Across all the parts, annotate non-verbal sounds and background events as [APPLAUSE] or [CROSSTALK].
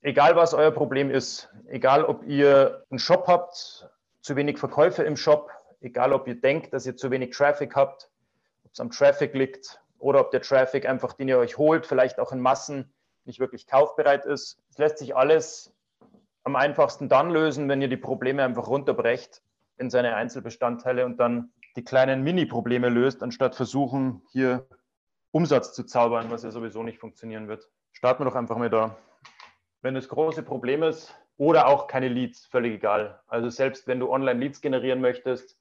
Egal was euer Problem ist, egal ob ihr einen Shop habt, zu wenig Verkäufe im Shop, egal ob ihr denkt, dass ihr zu wenig Traffic habt, ob es am Traffic liegt oder ob der Traffic einfach, den ihr euch holt, vielleicht auch in Massen nicht wirklich kaufbereit ist. Es lässt sich alles am einfachsten dann lösen, wenn ihr die Probleme einfach runterbrecht in seine Einzelbestandteile und dann die kleinen Mini-Probleme löst, anstatt versuchen, hier Umsatz zu zaubern, was ja sowieso nicht funktionieren wird. Starten wir doch einfach mal da. Wenn das große Problem ist, oder auch keine Leads, völlig egal. Also selbst wenn du Online-Leads generieren möchtest,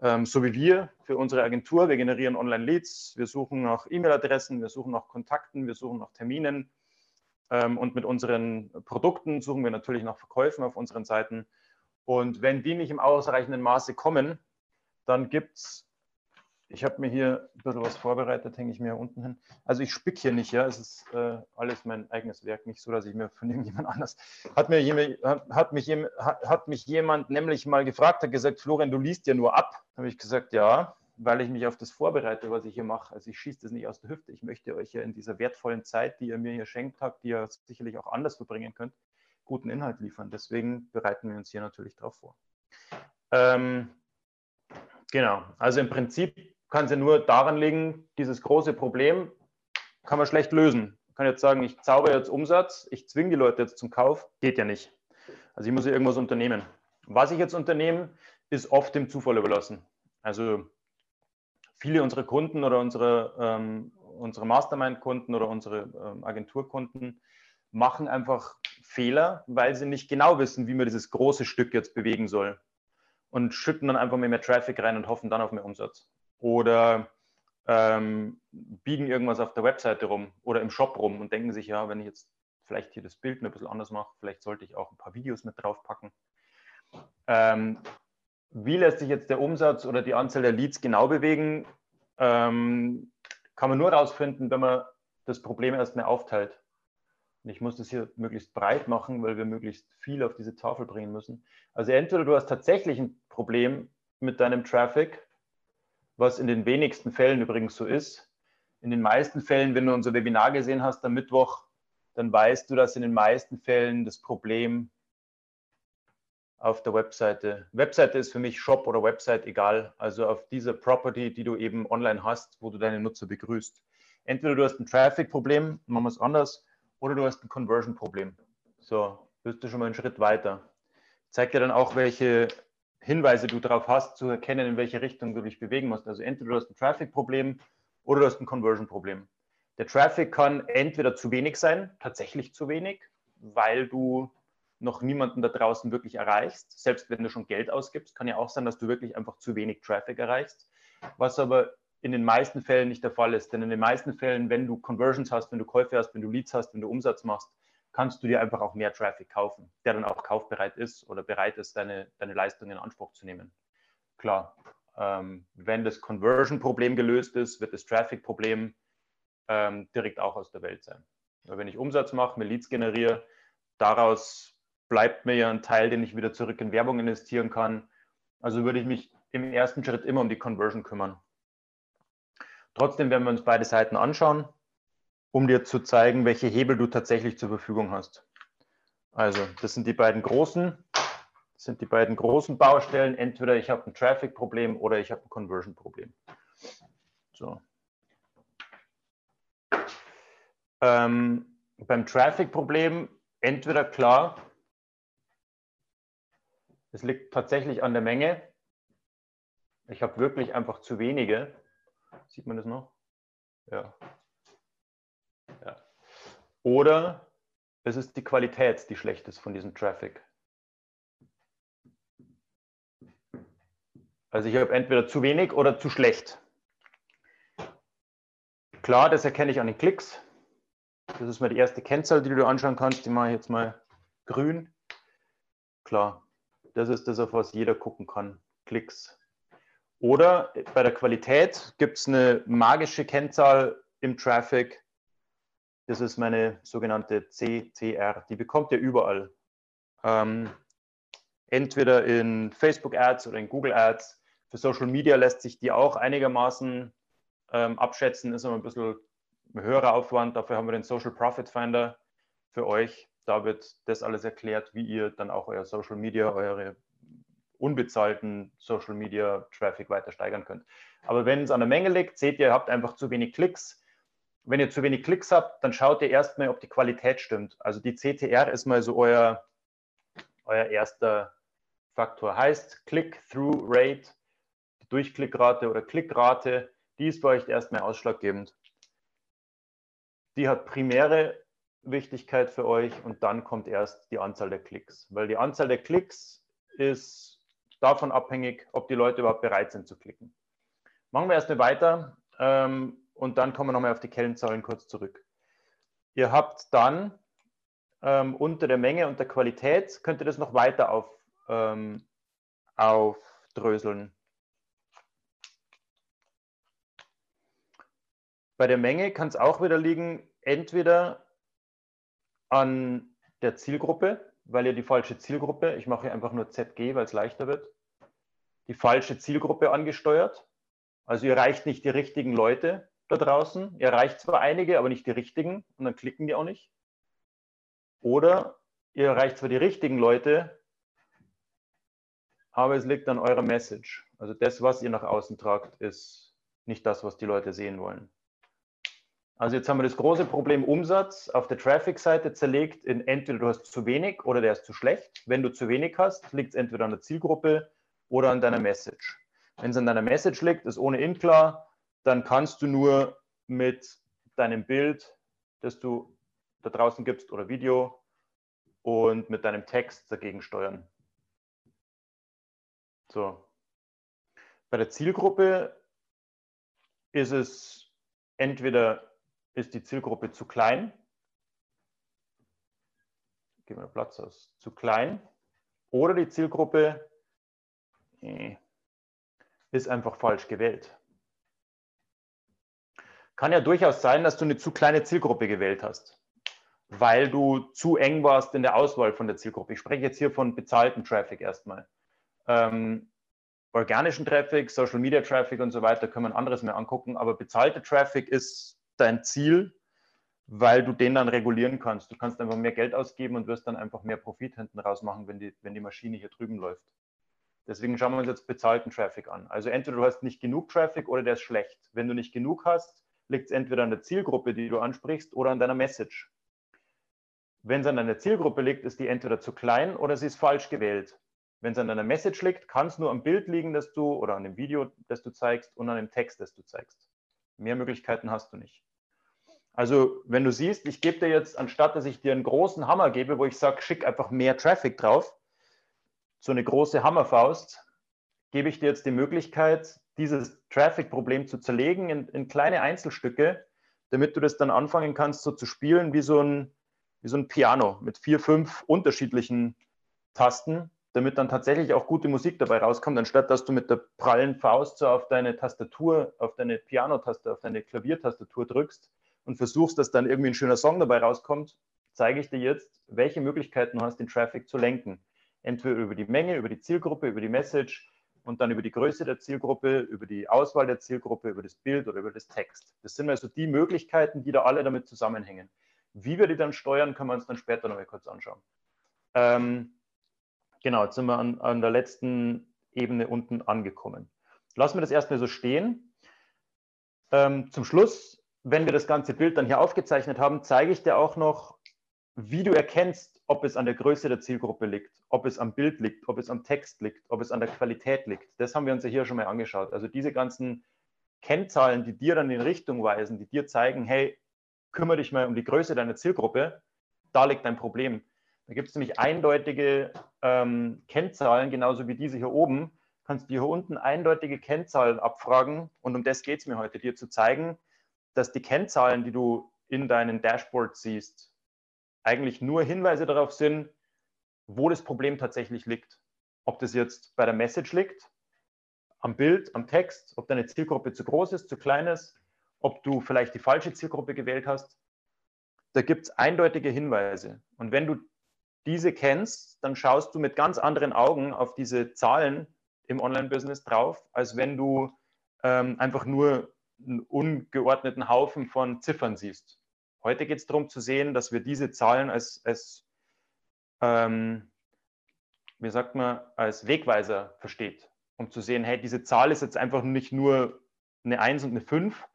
ähm, so wie wir für unsere Agentur, wir generieren Online-Leads, wir suchen nach E-Mail-Adressen, wir suchen nach Kontakten, wir suchen nach Terminen ähm, und mit unseren Produkten suchen wir natürlich nach Verkäufen auf unseren Seiten. Und wenn die nicht im ausreichenden Maße kommen, dann gibt es ich habe mir hier ein bisschen was vorbereitet, hänge ich mir unten hin. Also ich spick hier nicht, ja. Es ist äh, alles mein eigenes Werk, nicht so, dass ich mir von [LAUGHS] irgendjemand anders. Hat, mir jemand, hat, mich, hat mich jemand nämlich mal gefragt, hat gesagt, Florian, du liest ja nur ab. Habe ich gesagt, ja, weil ich mich auf das vorbereite, was ich hier mache. Also ich schieße das nicht aus der Hüfte. Ich möchte euch ja in dieser wertvollen Zeit, die ihr mir hier schenkt habt, die ihr sicherlich auch anders verbringen könnt, guten Inhalt liefern. Deswegen bereiten wir uns hier natürlich darauf vor. Ähm, genau, also im Prinzip kann es ja nur daran liegen, dieses große Problem kann man schlecht lösen. Ich kann jetzt sagen, ich zauber jetzt Umsatz, ich zwinge die Leute jetzt zum Kauf, geht ja nicht. Also ich muss ja irgendwas unternehmen. Was ich jetzt unternehme, ist oft dem Zufall überlassen. Also viele unserer Kunden oder unsere, ähm, unsere Mastermind-Kunden oder unsere ähm, Agenturkunden machen einfach Fehler, weil sie nicht genau wissen, wie man dieses große Stück jetzt bewegen soll. Und schütten dann einfach mehr Traffic rein und hoffen dann auf mehr Umsatz oder ähm, biegen irgendwas auf der Webseite rum oder im Shop rum und denken sich, ja, wenn ich jetzt vielleicht hier das Bild ein bisschen anders mache, vielleicht sollte ich auch ein paar Videos mit draufpacken. Ähm, wie lässt sich jetzt der Umsatz oder die Anzahl der Leads genau bewegen? Ähm, kann man nur herausfinden, wenn man das Problem erstmal aufteilt. Und ich muss das hier möglichst breit machen, weil wir möglichst viel auf diese Tafel bringen müssen. Also entweder du hast tatsächlich ein Problem mit deinem Traffic was in den wenigsten Fällen übrigens so ist. In den meisten Fällen, wenn du unser Webinar gesehen hast am Mittwoch, dann weißt du, dass in den meisten Fällen das Problem auf der Webseite. Webseite ist für mich Shop oder Website egal. Also auf dieser Property, die du eben online hast, wo du deine Nutzer begrüßt. Entweder du hast ein Traffic-Problem, machen wir es anders, oder du hast ein Conversion-Problem. So, bist du schon mal einen Schritt weiter. Zeigt dir dann auch, welche Hinweise du darauf hast, zu erkennen, in welche Richtung du dich bewegen musst. Also entweder du hast ein Traffic-Problem oder du hast ein Conversion-Problem. Der Traffic kann entweder zu wenig sein, tatsächlich zu wenig, weil du noch niemanden da draußen wirklich erreichst. Selbst wenn du schon Geld ausgibst, kann ja auch sein, dass du wirklich einfach zu wenig Traffic erreichst. Was aber in den meisten Fällen nicht der Fall ist. Denn in den meisten Fällen, wenn du Conversions hast, wenn du Käufe hast, wenn du Leads hast, wenn du Umsatz machst, kannst du dir einfach auch mehr Traffic kaufen, der dann auch kaufbereit ist oder bereit ist, deine, deine Leistung in Anspruch zu nehmen. Klar, ähm, wenn das Conversion-Problem gelöst ist, wird das Traffic-Problem ähm, direkt auch aus der Welt sein. Weil wenn ich Umsatz mache, mir Leads generiere, daraus bleibt mir ja ein Teil, den ich wieder zurück in Werbung investieren kann. Also würde ich mich im ersten Schritt immer um die Conversion kümmern. Trotzdem werden wir uns beide Seiten anschauen um dir zu zeigen, welche Hebel du tatsächlich zur Verfügung hast. Also, das sind die beiden großen, das sind die beiden großen Baustellen. Entweder ich habe ein Traffic-Problem oder ich habe ein Conversion-Problem. So. Ähm, beim Traffic-Problem entweder klar, es liegt tatsächlich an der Menge. Ich habe wirklich einfach zu wenige. Sieht man das noch? Ja. Oder es ist die Qualität, die schlecht ist von diesem Traffic. Also ich habe entweder zu wenig oder zu schlecht. Klar, das erkenne ich an den Klicks. Das ist mal die erste Kennzahl, die du anschauen kannst. Die mache ich jetzt mal grün. Klar, das ist das, auf was jeder gucken kann. Klicks. Oder bei der Qualität gibt es eine magische Kennzahl im Traffic. Das ist meine sogenannte CTR. Die bekommt ihr überall. Ähm, entweder in Facebook Ads oder in Google Ads. Für Social Media lässt sich die auch einigermaßen ähm, abschätzen, ist aber ein bisschen höherer Aufwand. Dafür haben wir den Social Profit Finder für euch. Da wird das alles erklärt, wie ihr dann auch euer Social Media, eure unbezahlten Social Media Traffic weiter steigern könnt. Aber wenn es an der Menge liegt, seht ihr, ihr habt einfach zu wenig Klicks. Wenn ihr zu wenig Klicks habt, dann schaut ihr erstmal, ob die Qualität stimmt. Also die CTR ist mal so euer, euer erster Faktor. Heißt Click-Through-Rate, Durchklickrate oder Klickrate die ist bei euch erstmal ausschlaggebend. Die hat primäre Wichtigkeit für euch und dann kommt erst die Anzahl der Klicks. Weil die Anzahl der Klicks ist davon abhängig, ob die Leute überhaupt bereit sind zu klicken. Machen wir erstmal weiter ähm, und dann kommen wir nochmal auf die Kennzahlen kurz zurück. Ihr habt dann ähm, unter der Menge und der Qualität, könnt ihr das noch weiter auf, ähm, aufdröseln. Bei der Menge kann es auch wieder liegen, entweder an der Zielgruppe, weil ihr die falsche Zielgruppe, ich mache hier einfach nur ZG, weil es leichter wird, die falsche Zielgruppe angesteuert. Also ihr erreicht nicht die richtigen Leute da draußen. Ihr erreicht zwar einige, aber nicht die richtigen und dann klicken die auch nicht. Oder ihr erreicht zwar die richtigen Leute, aber es liegt an eurer Message. Also das, was ihr nach außen tragt, ist nicht das, was die Leute sehen wollen. Also jetzt haben wir das große Problem Umsatz auf der Traffic-Seite zerlegt in entweder du hast zu wenig oder der ist zu schlecht. Wenn du zu wenig hast, liegt es entweder an der Zielgruppe oder an deiner Message. Wenn es an deiner Message liegt, ist ohnehin klar, dann kannst du nur mit deinem Bild, das du da draußen gibst oder Video und mit deinem Text dagegen steuern. So. Bei der Zielgruppe ist es entweder ist die Zielgruppe zu klein. Geben wir Platz aus. Zu klein. Oder die Zielgruppe ist einfach falsch gewählt. Kann ja durchaus sein, dass du eine zu kleine Zielgruppe gewählt hast, weil du zu eng warst in der Auswahl von der Zielgruppe. Ich spreche jetzt hier von bezahlten Traffic erstmal. Ähm, organischen Traffic, Social Media Traffic und so weiter können wir anderes mehr angucken, aber bezahlte Traffic ist dein Ziel, weil du den dann regulieren kannst. Du kannst einfach mehr Geld ausgeben und wirst dann einfach mehr Profit hinten raus machen, wenn die, wenn die Maschine hier drüben läuft. Deswegen schauen wir uns jetzt bezahlten Traffic an. Also entweder du hast nicht genug Traffic oder der ist schlecht. Wenn du nicht genug hast, liegt es entweder an der Zielgruppe, die du ansprichst, oder an deiner Message. Wenn es an deiner Zielgruppe liegt, ist die entweder zu klein oder sie ist falsch gewählt. Wenn es an deiner Message liegt, kann es nur am Bild liegen, das du oder an dem Video, das du zeigst und an dem Text, das du zeigst. Mehr Möglichkeiten hast du nicht. Also wenn du siehst, ich gebe dir jetzt, anstatt dass ich dir einen großen Hammer gebe, wo ich sage, schick einfach mehr Traffic drauf, so eine große Hammerfaust, gebe ich dir jetzt die Möglichkeit, dieses Traffic-Problem zu zerlegen in, in, kleine Einzelstücke, damit du das dann anfangen kannst, so zu spielen wie so ein, wie so ein Piano mit vier, fünf unterschiedlichen Tasten, damit dann tatsächlich auch gute Musik dabei rauskommt, anstatt dass du mit der prallen Faust so auf deine Tastatur, auf deine Pianotaste, auf deine Klaviertastatur drückst und versuchst, dass dann irgendwie ein schöner Song dabei rauskommt, zeige ich dir jetzt, welche Möglichkeiten du hast, den Traffic zu lenken. Entweder über die Menge, über die Zielgruppe, über die Message und dann über die Größe der Zielgruppe, über die Auswahl der Zielgruppe, über das Bild oder über das Text. Das sind also die Möglichkeiten, die da alle damit zusammenhängen. Wie wir die dann steuern, können wir uns dann später noch mal kurz anschauen. Ähm, genau, jetzt sind wir an, an der letzten Ebene unten angekommen. Lassen wir das erstmal so stehen. Ähm, zum Schluss wenn wir das ganze Bild dann hier aufgezeichnet haben, zeige ich dir auch noch, wie du erkennst, ob es an der Größe der Zielgruppe liegt, ob es am Bild liegt, ob es am Text liegt, ob es an der Qualität liegt. Das haben wir uns ja hier schon mal angeschaut. Also diese ganzen Kennzahlen, die dir dann in Richtung weisen, die dir zeigen, hey, kümmere dich mal um die Größe deiner Zielgruppe, da liegt dein Problem. Da gibt es nämlich eindeutige ähm, Kennzahlen, genauso wie diese hier oben, kannst du hier unten eindeutige Kennzahlen abfragen. Und um das geht es mir heute, dir zu zeigen, dass die Kennzahlen, die du in deinen Dashboards siehst, eigentlich nur Hinweise darauf sind, wo das Problem tatsächlich liegt. Ob das jetzt bei der Message liegt, am Bild, am Text, ob deine Zielgruppe zu groß ist, zu klein ist, ob du vielleicht die falsche Zielgruppe gewählt hast. Da gibt es eindeutige Hinweise. Und wenn du diese kennst, dann schaust du mit ganz anderen Augen auf diese Zahlen im Online-Business drauf, als wenn du ähm, einfach nur einen ungeordneten Haufen von Ziffern siehst. Heute geht es darum zu sehen, dass wir diese Zahlen als, als ähm, wie sagt man, als Wegweiser versteht, um zu sehen, hey, diese Zahl ist jetzt einfach nicht nur eine 1 und eine 5,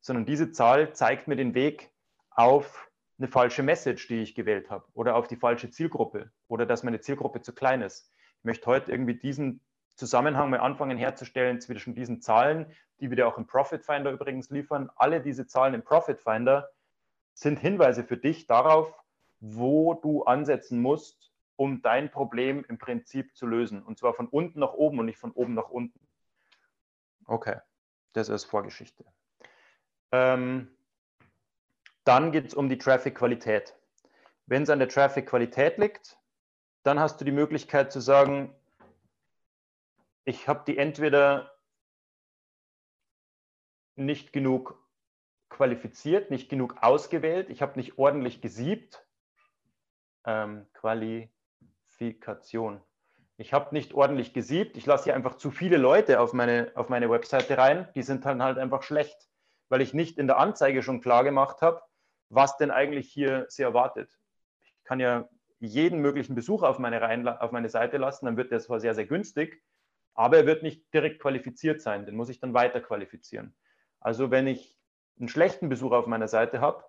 sondern diese Zahl zeigt mir den Weg auf eine falsche Message, die ich gewählt habe oder auf die falsche Zielgruppe oder dass meine Zielgruppe zu klein ist. Ich möchte heute irgendwie diesen Zusammenhang mal anfangen herzustellen zwischen diesen Zahlen, die wir dir auch im Profit Finder übrigens liefern. Alle diese Zahlen im Profit Finder sind Hinweise für dich darauf, wo du ansetzen musst, um dein Problem im Prinzip zu lösen. Und zwar von unten nach oben und nicht von oben nach unten. Okay, das ist Vorgeschichte. Ähm, dann geht es um die Traffic-Qualität. Wenn es an der Traffic-Qualität liegt, dann hast du die Möglichkeit zu sagen, ich habe die entweder nicht genug qualifiziert, nicht genug ausgewählt, ich habe nicht ordentlich gesiebt. Ähm, Qualifikation. Ich habe nicht ordentlich gesiebt, ich lasse hier einfach zu viele Leute auf meine, auf meine Webseite rein, die sind dann halt einfach schlecht, weil ich nicht in der Anzeige schon klar gemacht habe, was denn eigentlich hier sie erwartet. Ich kann ja jeden möglichen Besucher auf meine, rein, auf meine Seite lassen, dann wird der zwar sehr, sehr günstig, aber er wird nicht direkt qualifiziert sein, den muss ich dann weiter qualifizieren. Also wenn ich einen schlechten Besucher auf meiner Seite habe,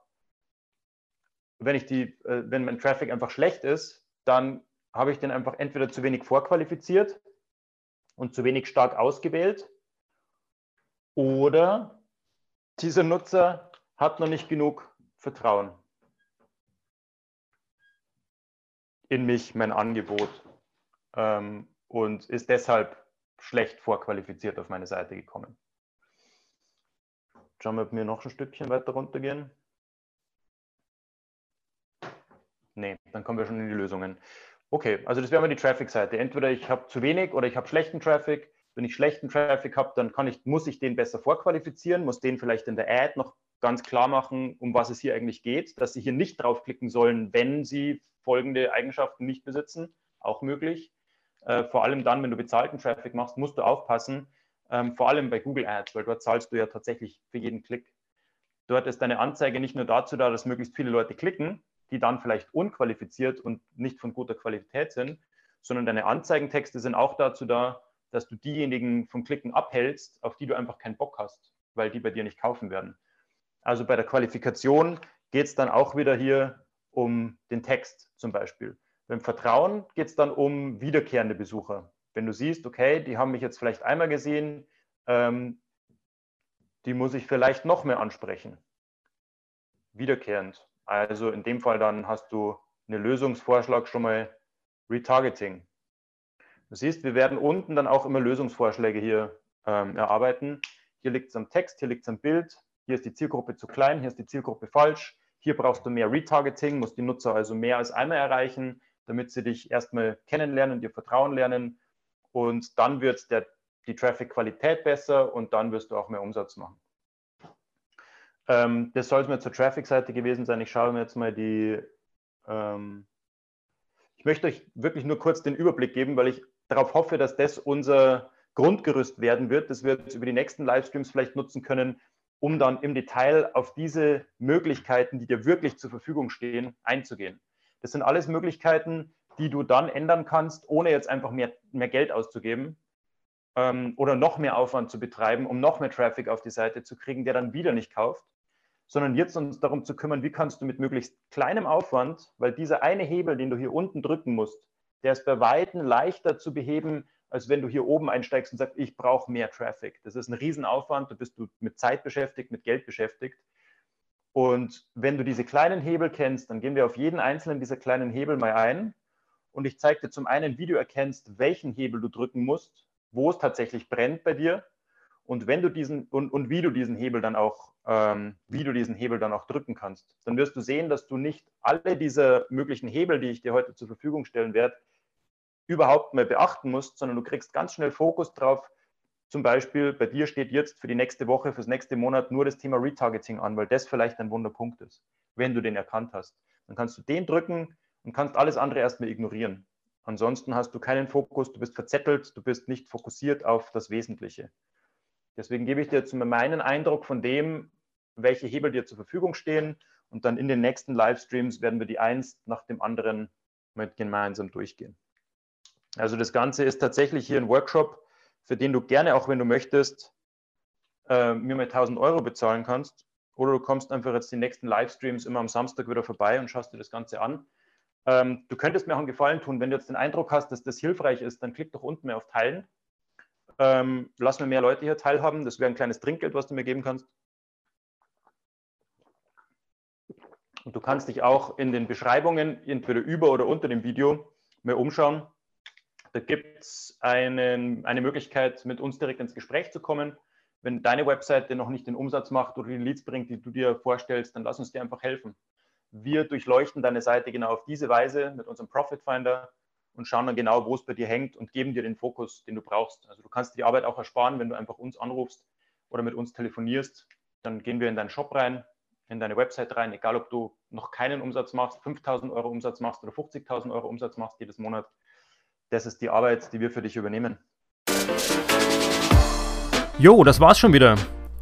wenn, ich die, äh, wenn mein Traffic einfach schlecht ist, dann habe ich den einfach entweder zu wenig vorqualifiziert und zu wenig stark ausgewählt oder dieser Nutzer hat noch nicht genug Vertrauen in mich, mein Angebot ähm, und ist deshalb schlecht vorqualifiziert auf meine Seite gekommen. Schauen wir, ob wir noch ein Stückchen weiter runtergehen. Nee, dann kommen wir schon in die Lösungen. Okay, also das wäre mal die Traffic-Seite. Entweder ich habe zu wenig oder ich habe schlechten Traffic. Wenn ich schlechten Traffic habe, dann kann ich, muss ich den besser vorqualifizieren, muss den vielleicht in der Ad noch ganz klar machen, um was es hier eigentlich geht, dass Sie hier nicht draufklicken sollen, wenn Sie folgende Eigenschaften nicht besitzen. Auch möglich. Äh, vor allem dann, wenn du bezahlten Traffic machst, musst du aufpassen, ähm, vor allem bei Google Ads, weil dort zahlst du ja tatsächlich für jeden Klick. Dort ist deine Anzeige nicht nur dazu da, dass möglichst viele Leute klicken, die dann vielleicht unqualifiziert und nicht von guter Qualität sind, sondern deine Anzeigentexte sind auch dazu da, dass du diejenigen vom Klicken abhältst, auf die du einfach keinen Bock hast, weil die bei dir nicht kaufen werden. Also bei der Qualifikation geht es dann auch wieder hier um den Text zum Beispiel. Beim Vertrauen geht es dann um wiederkehrende Besucher. Wenn du siehst, okay, die haben mich jetzt vielleicht einmal gesehen, ähm, die muss ich vielleicht noch mehr ansprechen. Wiederkehrend. Also in dem Fall dann hast du einen Lösungsvorschlag schon mal Retargeting. Du siehst, wir werden unten dann auch immer Lösungsvorschläge hier ähm, erarbeiten. Hier liegt es am Text, hier liegt es am Bild, hier ist die Zielgruppe zu klein, hier ist die Zielgruppe falsch. Hier brauchst du mehr Retargeting, musst die Nutzer also mehr als einmal erreichen damit sie dich erstmal kennenlernen, dir Vertrauen lernen und dann wird der, die Traffic-Qualität besser und dann wirst du auch mehr Umsatz machen. Ähm, das soll es mir zur Traffic-Seite gewesen sein. Ich schaue mir jetzt mal die. Ähm, ich möchte euch wirklich nur kurz den Überblick geben, weil ich darauf hoffe, dass das unser Grundgerüst werden wird, das wir jetzt über die nächsten Livestreams vielleicht nutzen können, um dann im Detail auf diese Möglichkeiten, die dir wirklich zur Verfügung stehen, einzugehen. Das sind alles Möglichkeiten, die du dann ändern kannst, ohne jetzt einfach mehr, mehr Geld auszugeben ähm, oder noch mehr Aufwand zu betreiben, um noch mehr Traffic auf die Seite zu kriegen, der dann wieder nicht kauft, sondern jetzt uns darum zu kümmern, wie kannst du mit möglichst kleinem Aufwand, weil dieser eine Hebel, den du hier unten drücken musst, der ist bei Weitem leichter zu beheben, als wenn du hier oben einsteigst und sagst, ich brauche mehr Traffic. Das ist ein Riesenaufwand, da bist du mit Zeit beschäftigt, mit Geld beschäftigt. Und wenn du diese kleinen Hebel kennst, dann gehen wir auf jeden einzelnen dieser kleinen Hebel mal ein. Und ich zeige dir zum einen, wie du erkennst, welchen Hebel du drücken musst, wo es tatsächlich brennt bei dir und wenn du diesen und, und wie du diesen Hebel dann auch, ähm, wie du diesen Hebel dann auch drücken kannst, dann wirst du sehen, dass du nicht alle diese möglichen Hebel, die ich dir heute zur Verfügung stellen werde, überhaupt mehr beachten musst, sondern du kriegst ganz schnell Fokus drauf. Zum Beispiel bei dir steht jetzt für die nächste Woche, fürs nächste Monat nur das Thema Retargeting an, weil das vielleicht ein Wunderpunkt ist, wenn du den erkannt hast. Dann kannst du den drücken und kannst alles andere erstmal ignorieren. Ansonsten hast du keinen Fokus, du bist verzettelt, du bist nicht fokussiert auf das Wesentliche. Deswegen gebe ich dir jetzt meinen Eindruck von dem, welche Hebel dir zur Verfügung stehen. Und dann in den nächsten Livestreams werden wir die eins nach dem anderen mit gemeinsam durchgehen. Also das Ganze ist tatsächlich hier ein Workshop, für den du gerne, auch wenn du möchtest, äh, mir mal 1000 Euro bezahlen kannst. Oder du kommst einfach jetzt die nächsten Livestreams immer am Samstag wieder vorbei und schaust dir das Ganze an. Ähm, du könntest mir auch einen Gefallen tun, wenn du jetzt den Eindruck hast, dass das hilfreich ist, dann klick doch unten mehr auf Teilen ähm, lass mir mehr Leute hier teilhaben. Das wäre ein kleines Trinkgeld, was du mir geben kannst. Und du kannst dich auch in den Beschreibungen, entweder über oder unter dem Video, mehr umschauen. Da gibt es eine Möglichkeit, mit uns direkt ins Gespräch zu kommen. Wenn deine Webseite noch nicht den Umsatz macht oder die Leads bringt, die du dir vorstellst, dann lass uns dir einfach helfen. Wir durchleuchten deine Seite genau auf diese Weise mit unserem Profit Finder und schauen dann genau, wo es bei dir hängt und geben dir den Fokus, den du brauchst. Also du kannst dir die Arbeit auch ersparen, wenn du einfach uns anrufst oder mit uns telefonierst. Dann gehen wir in deinen Shop rein, in deine Website rein, egal ob du noch keinen Umsatz machst, 5000 Euro Umsatz machst oder 50.000 Euro Umsatz machst jedes Monat. Das ist die Arbeit, die wir für dich übernehmen. Jo, das war's schon wieder.